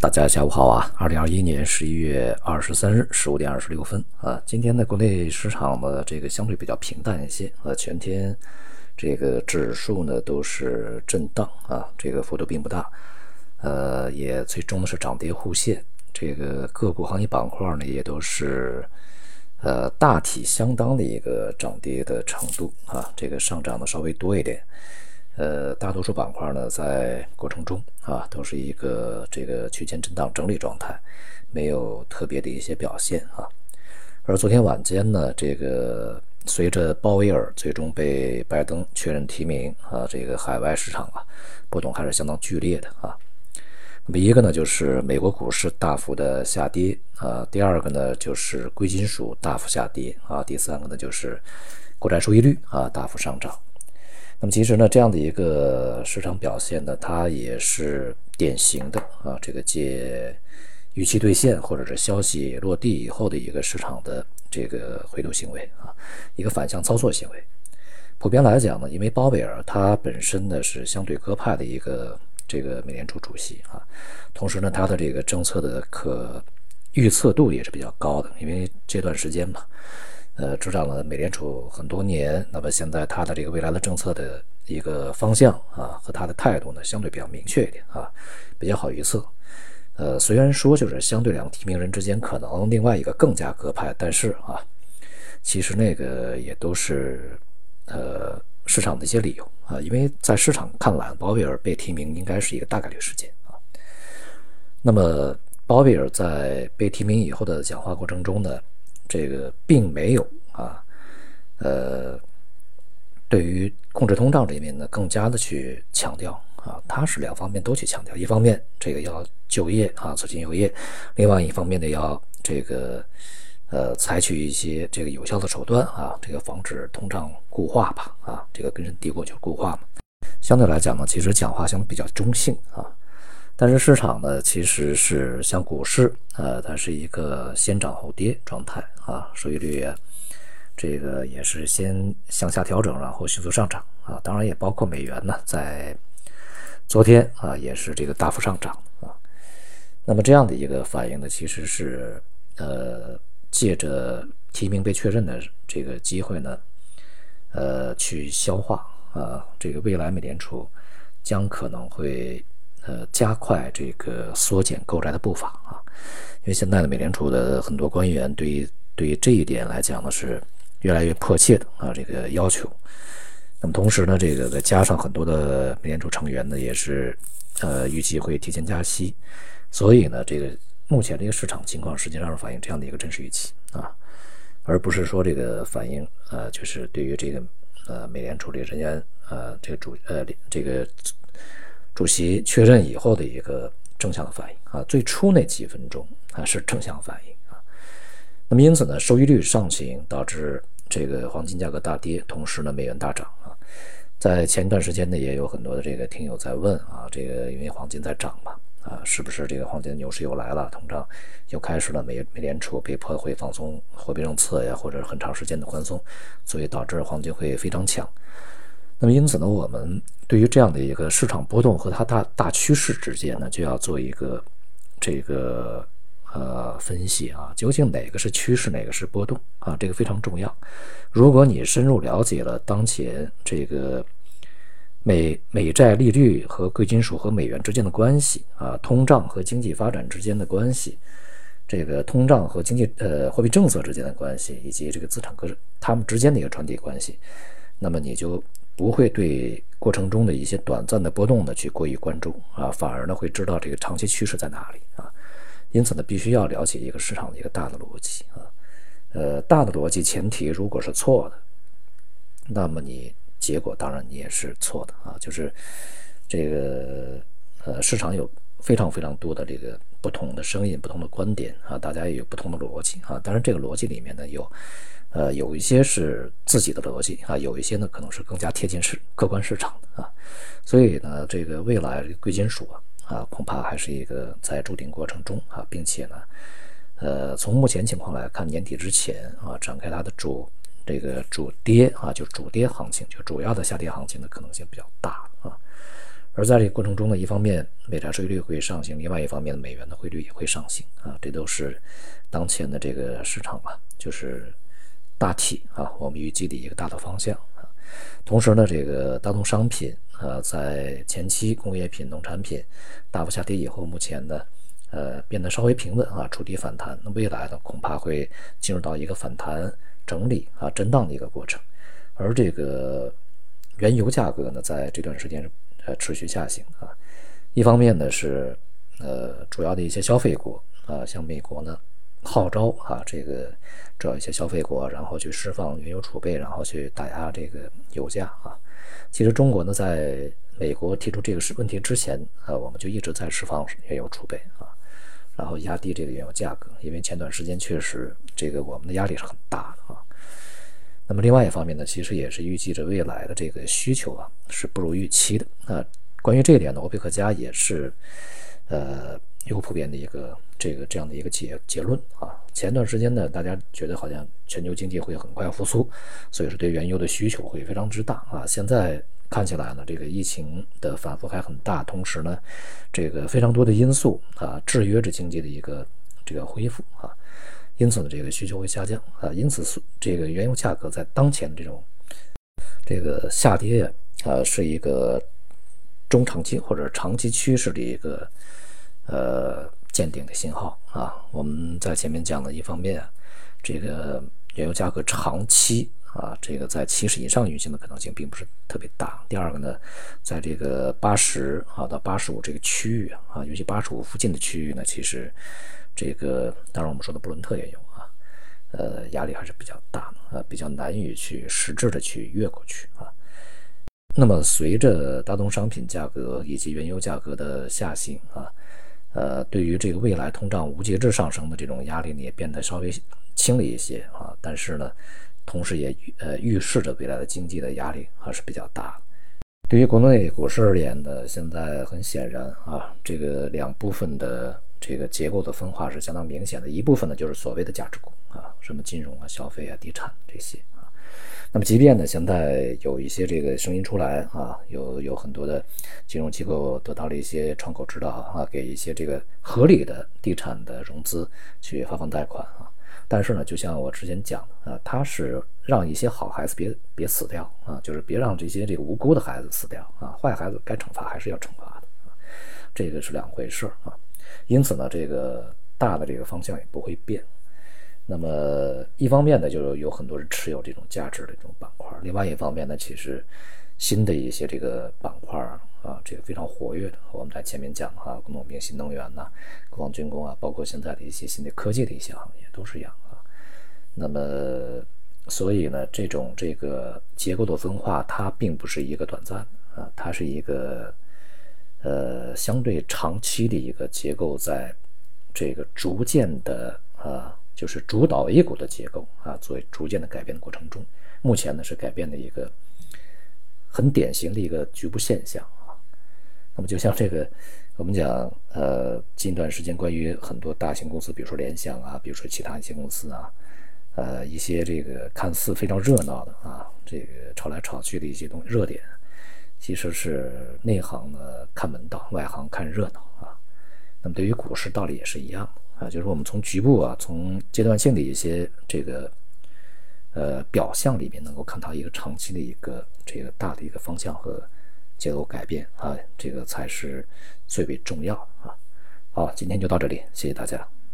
大家下午好啊！二零二一年十一月二十三日十五点二十六分啊，今天的国内市场呢，这个相对比较平淡一些啊，全天这个指数呢都是震荡啊，这个幅度并不大，呃，也最终呢是涨跌互现，这个个股行业板块呢也都是呃大体相当的一个涨跌的程度啊，这个上涨的稍微多一点。呃，大多数板块呢，在过程中啊，都是一个这个区间震荡整理状态，没有特别的一些表现啊。而昨天晚间呢，这个随着鲍威尔最终被拜登确认提名啊，这个海外市场啊，波动还是相当剧烈的啊。那么一个呢，就是美国股市大幅的下跌啊；第二个呢，就是贵金属大幅下跌啊；第三个呢，就是国债收益率啊大幅上涨。那么其实呢，这样的一个市场表现呢，它也是典型的啊，这个借预期兑现或者是消息落地以后的一个市场的这个回流行为啊，一个反向操作行为。普遍来讲呢，因为鲍威尔他本身呢是相对鸽派的一个这个美联储主席啊，同时呢，他的这个政策的可预测度也是比较高的，因为这段时间嘛。呃，执掌了美联储很多年，那么现在他的这个未来的政策的一个方向啊，和他的态度呢，相对比较明确一点啊，比较好预测。呃，虽然说就是相对两个提名人之间可能另外一个更加鸽派，但是啊，其实那个也都是呃市场的一些理由啊，因为在市场看来，鲍威尔被提名应该是一个大概率事件啊。那么鲍威尔在被提名以后的讲话过程中呢？这个并没有啊，呃，对于控制通胀这一面呢，更加的去强调啊，它是两方面都去强调，一方面这个要就业啊，促进就业，另外一方面呢，要这个呃，采取一些这个有效的手段啊，这个防止通胀固化吧啊，这个根深蒂固就是固化嘛。相对来讲呢，其实讲话相对比较中性啊。但是市场呢，其实是像股市，呃，它是一个先涨后跌状态啊，收益率这个也是先向下调整，然后迅速上涨啊，当然也包括美元呢，在昨天啊也是这个大幅上涨啊，那么这样的一个反应呢，其实是呃借着提名被确认的这个机会呢，呃去消化啊，这个未来美联储将可能会。呃，加快这个缩减购债的步伐啊，因为现在的美联储的很多官员对于对于这一点来讲呢是越来越迫切的啊，这个要求。那么同时呢，这个再加上很多的美联储成员呢也是呃预计会提前加息，所以呢，这个目前这个市场情况实际上是反映这样的一个真实预期啊，而不是说这个反映呃就是对于这个呃美联储这个人员呃这个主呃这个。主席确认以后的一个正向的反应啊，最初那几分钟啊是正向反应啊，那么因此呢，收益率上行导致这个黄金价格大跌，同时呢美元大涨啊，在前一段时间呢也有很多的这个听友在问啊，这个因为黄金在涨嘛啊，是不是这个黄金的牛市又来了，通胀又开始了，美美联储被迫会放松货币政策呀，或者很长时间的宽松，所以导致黄金会非常强。那么因此呢，我们对于这样的一个市场波动和它大大趋势之间呢，就要做一个这个呃分析啊，究竟哪个是趋势，哪个是波动啊？这个非常重要。如果你深入了解了当前这个美美债利率和贵金属和美元之间的关系啊，通胀和经济发展之间的关系，这个通胀和经济呃货币政策之间的关系，以及这个资产各它们之间的一个传递关系，那么你就。不会对过程中的一些短暂的波动呢去过于关注啊，反而呢会知道这个长期趋势在哪里啊。因此呢，必须要了解一个市场的一个大的逻辑啊。呃，大的逻辑前提如果是错的，那么你结果当然你也是错的啊。就是这个呃，市场有非常非常多的这个不同的声音、不同的观点啊，大家也有不同的逻辑啊。当然，这个逻辑里面呢有。呃，有一些是自己的逻辑啊，有一些呢可能是更加贴近市客观市场的啊，所以呢，这个未来贵金属啊啊，恐怕还是一个在筑顶过程中啊，并且呢，呃，从目前情况来看，年底之前啊，展开它的主这个主跌啊，就主跌行情，就主要的下跌行情的可能性比较大啊。而在这个过程中呢，一方面美债收益率会上行，另外一方面美元的汇率也会上行啊，这都是当前的这个市场啊，就是大体啊，我们预计的一个大的方向啊。同时呢，这个大宗商品啊，在前期工业品、农产品大幅下跌以后，目前呢，呃，变得稍微平稳啊，触底反弹。那未来呢，恐怕会进入到一个反弹、整理啊、震荡的一个过程。而这个原油价格呢，在这段时间持续下行啊。一方面呢是呃主要的一些消费国啊，像美国呢号召啊这个主要一些消费国，然后去释放原油储备，然后去打压这个油价啊。其实中国呢，在美国提出这个问题之前啊，我们就一直在释放原油储备啊，然后压低这个原油价格，因为前段时间确实这个我们的压力是很大的啊。那么另外一方面呢，其实也是预计着未来的这个需求啊是不如预期的。那关于这一点呢，欧佩克家也是呃有普遍的一个这个这样的一个结结论啊。前段时间呢，大家觉得好像全球经济会很快复苏，所以说对原油的需求会非常之大啊。现在看起来呢，这个疫情的反复还很大，同时呢，这个非常多的因素啊制约着经济的一个这个恢复啊。因此呢，这个需求会下降啊，因此这个原油价格在当前这种这个下跌啊，是一个中长期或者长期趋势的一个呃见顶的信号啊。我们在前面讲的一方面，这个原油价格长期啊，这个在七十以上运行的可能性并不是特别大。第二个呢，在这个八十啊到八十五这个区域啊，尤其八十五附近的区域呢，其实。这个当然，我们说的布伦特原油啊，呃，压力还是比较大的啊，比较难以去实质的去越过去啊。那么，随着大宗商品价格以及原油价格的下行啊，呃，对于这个未来通胀无节制上升的这种压力呢，也变得稍微轻了一些啊。但是呢，同时也呃预示着未来的经济的压力还是比较大。对于国内股市而言呢，现在很显然啊，这个两部分的。这个结构的分化是相当明显的，一部分呢就是所谓的价值股啊，什么金融啊、消费啊、地产这些啊。那么，即便呢现在有一些这个声音出来啊，有有很多的金融机构得到了一些窗口指导啊，给一些这个合理的地产的融资去发放贷款啊。但是呢，就像我之前讲的啊，它是让一些好孩子别别死掉啊，就是别让这些这个无辜的孩子死掉啊，坏孩子该惩罚还是要惩罚的啊，这个是两回事啊。因此呢，这个大的这个方向也不会变。那么一方面呢，就是有很多人持有这种价值的这种板块；另外一方面呢，其实新的一些这个板块啊，这个非常活跃的。我们在前面讲哈，农民、新能源呐，国防军工啊，包括现在的一些新的科技的一些行业都是一样啊。那么，所以呢，这种这个结构的分化，它并不是一个短暂的啊，它是一个。呃，相对长期的一个结构，在这个逐渐的啊，就是主导 A 股的结构啊，作为逐渐的改变的过程中，目前呢是改变的一个很典型的一个局部现象啊。那么就像这个，我们讲呃，近段时间关于很多大型公司，比如说联想啊，比如说其他一些公司啊，呃，一些这个看似非常热闹的啊，这个炒来炒去的一些东西热点。其实是内行呢看门道，外行看热闹啊。那么对于股市道理也是一样啊，就是我们从局部啊，从阶段性的一些这个呃表象里面，能够看到一个长期的一个这个大的一个方向和结构改变啊，这个才是最为重要啊。好，今天就到这里，谢谢大家。